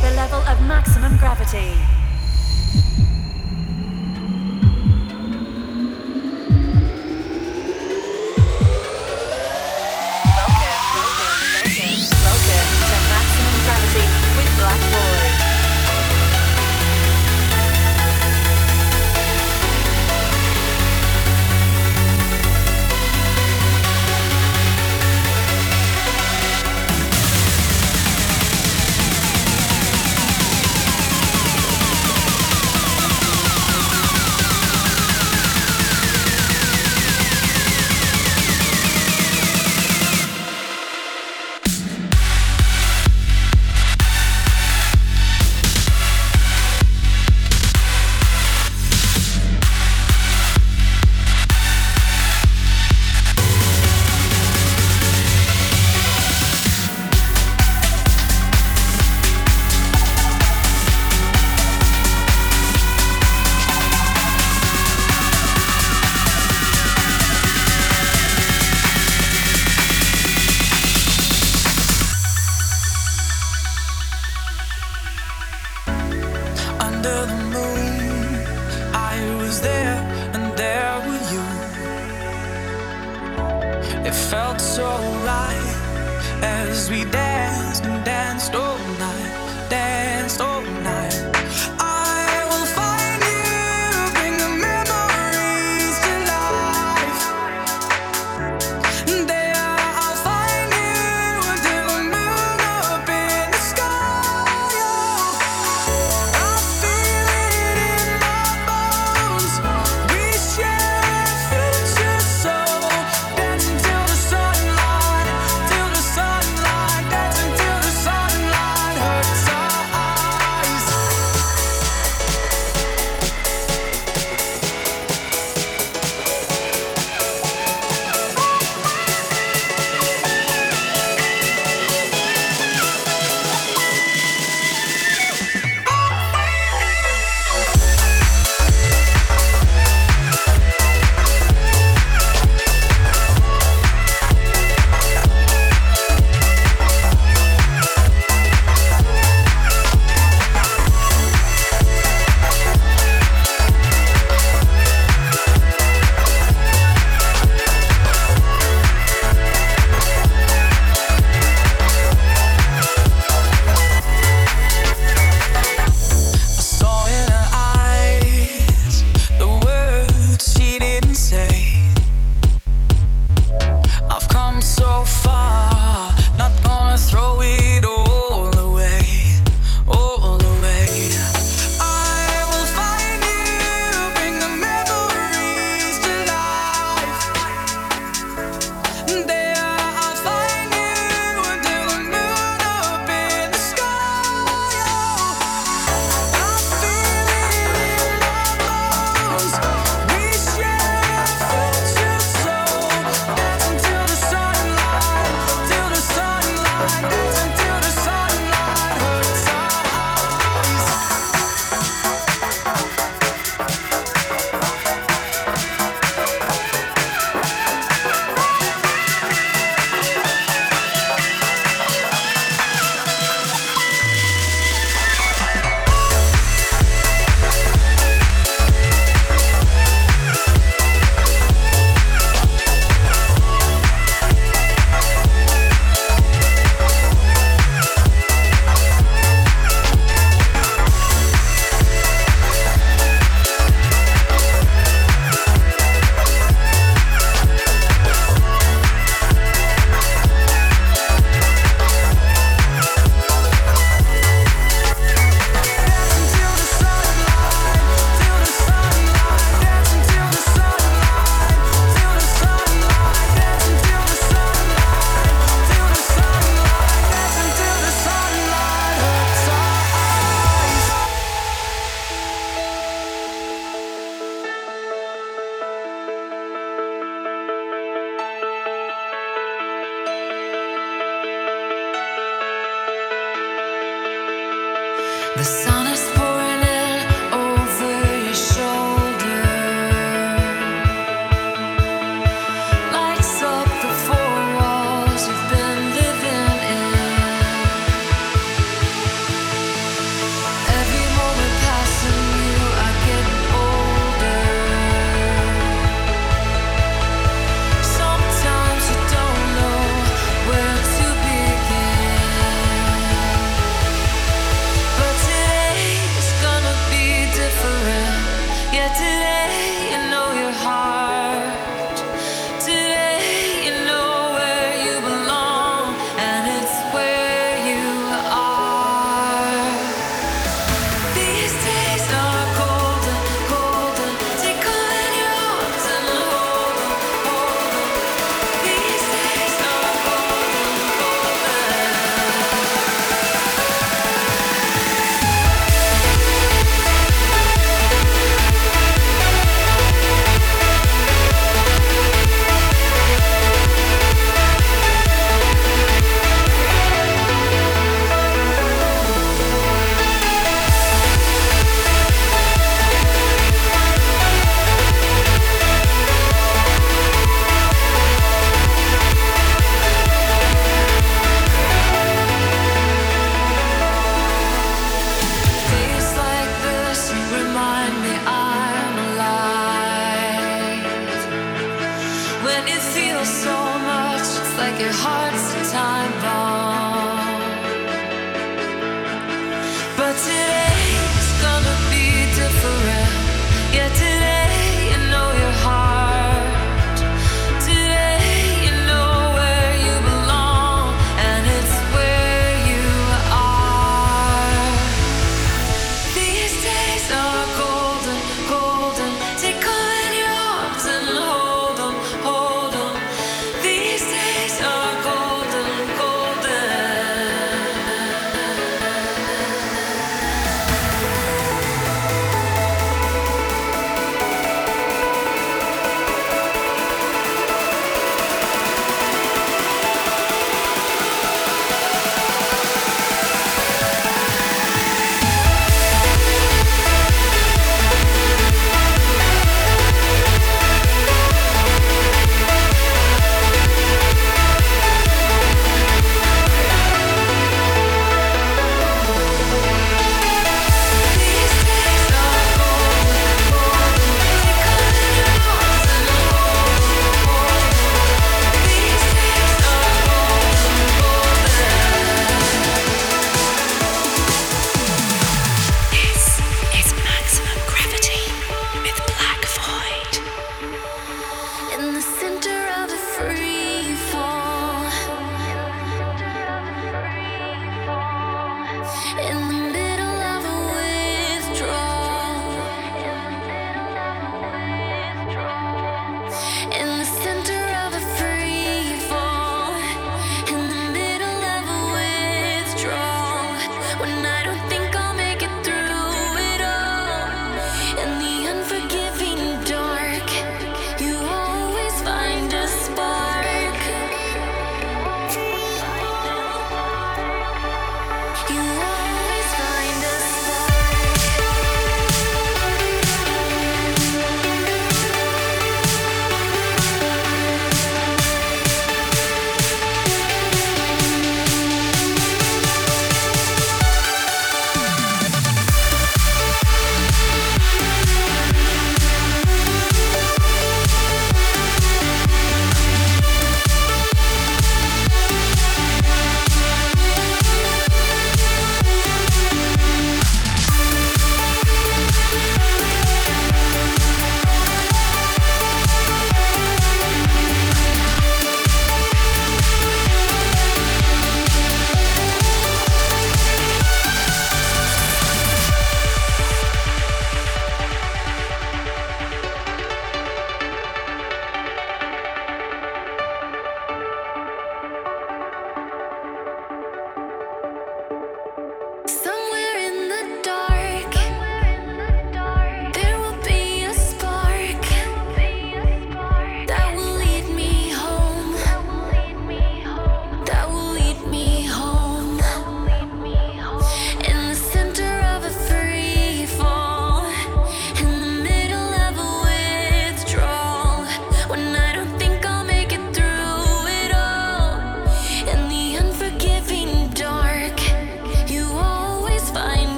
the level of maximum gravity.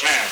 man.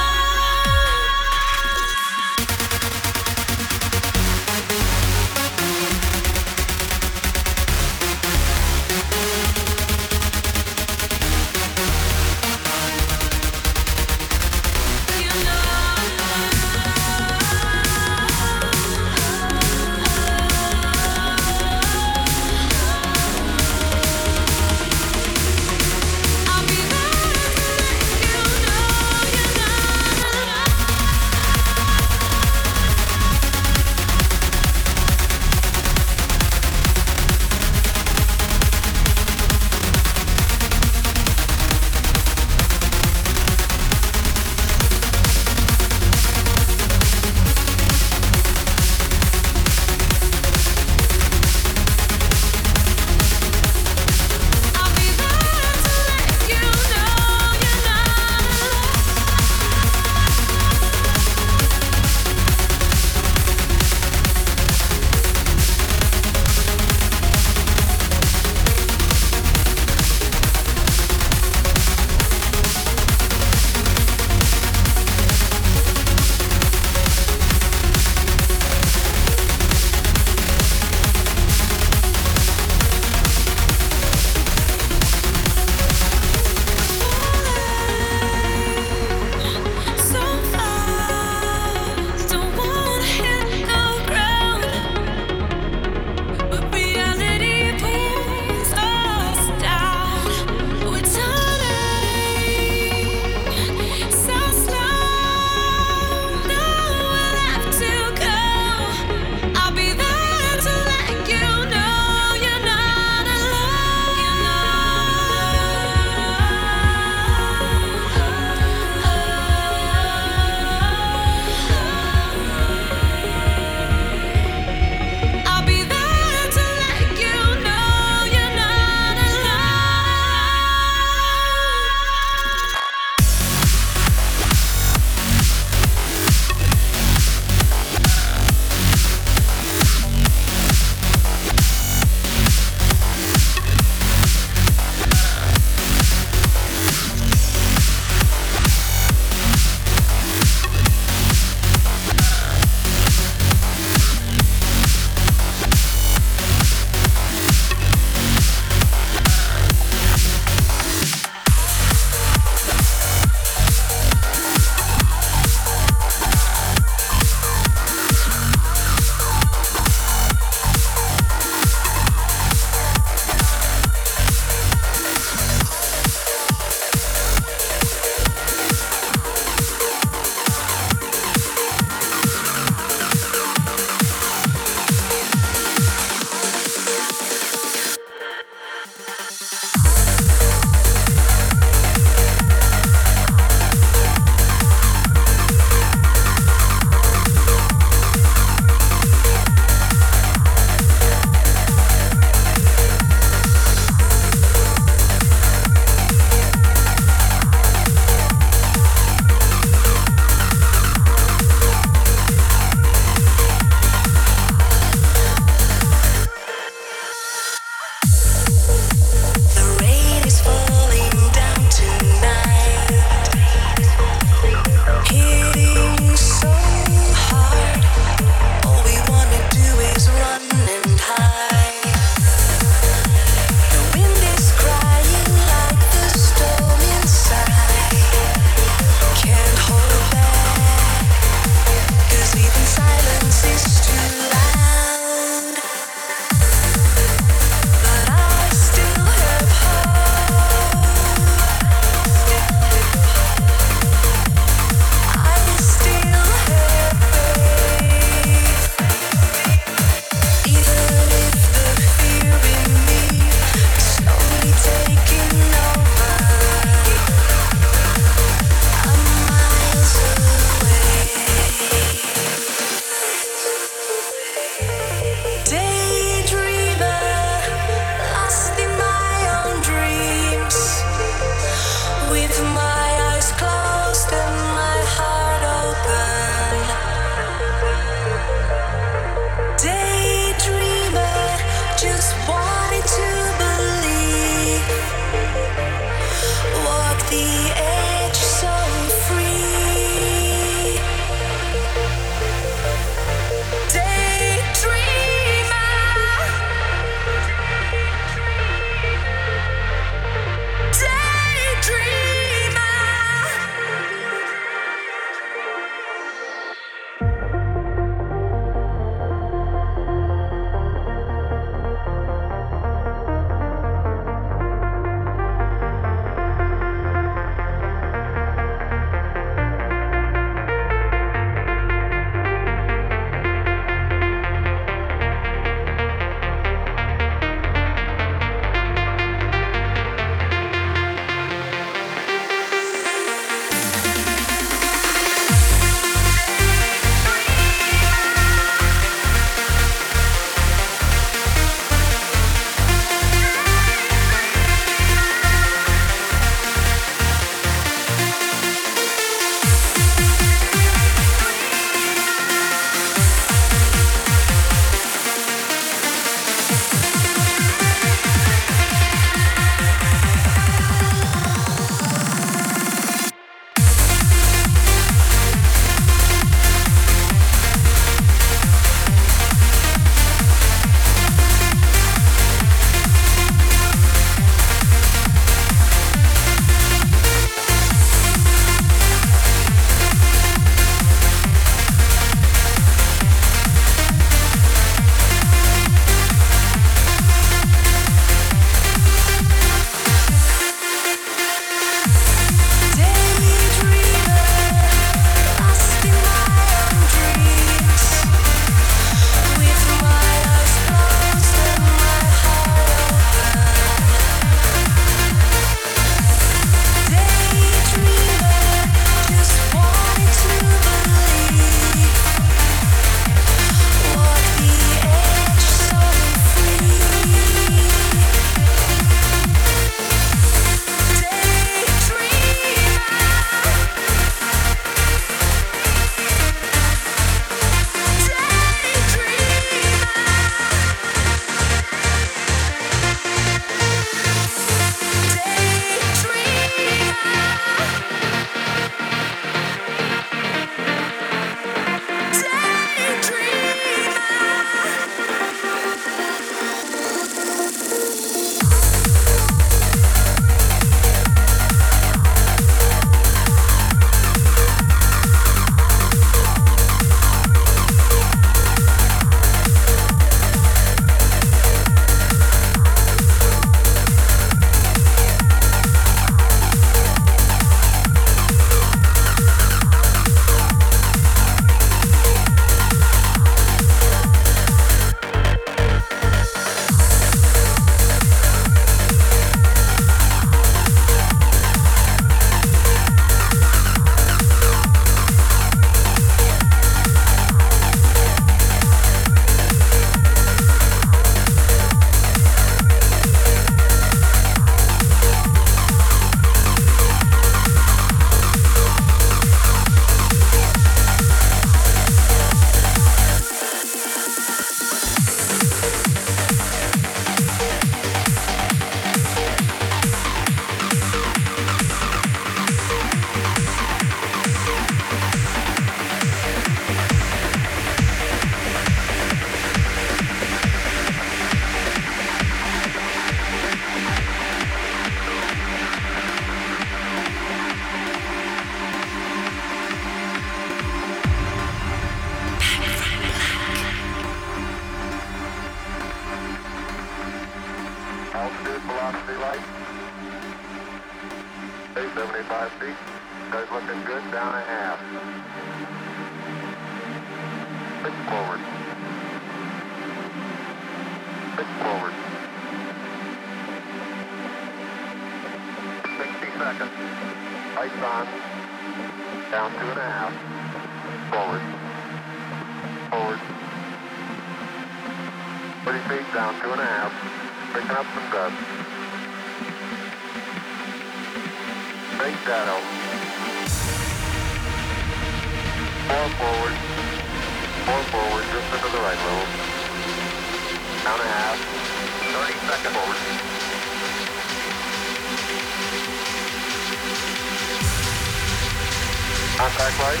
Contact light.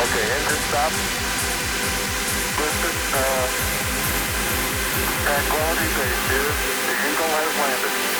Okay, engine stop. Houston, uh, tranquility base here. The Eagle has landed.